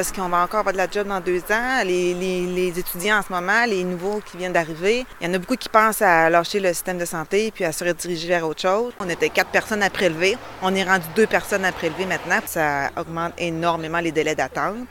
Est-ce qu'on va encore avoir de la job dans deux ans? Les, les, étudiants en ce moment, les nouveaux qui viennent d'arriver, il y en a beaucoup qui pensent à lâcher le système de santé puis à se rediriger vers autre chose. On était quatre personnes à prélever. On est rendu deux personnes à prélever maintenant. Ça augmente énormément les délais d'attente.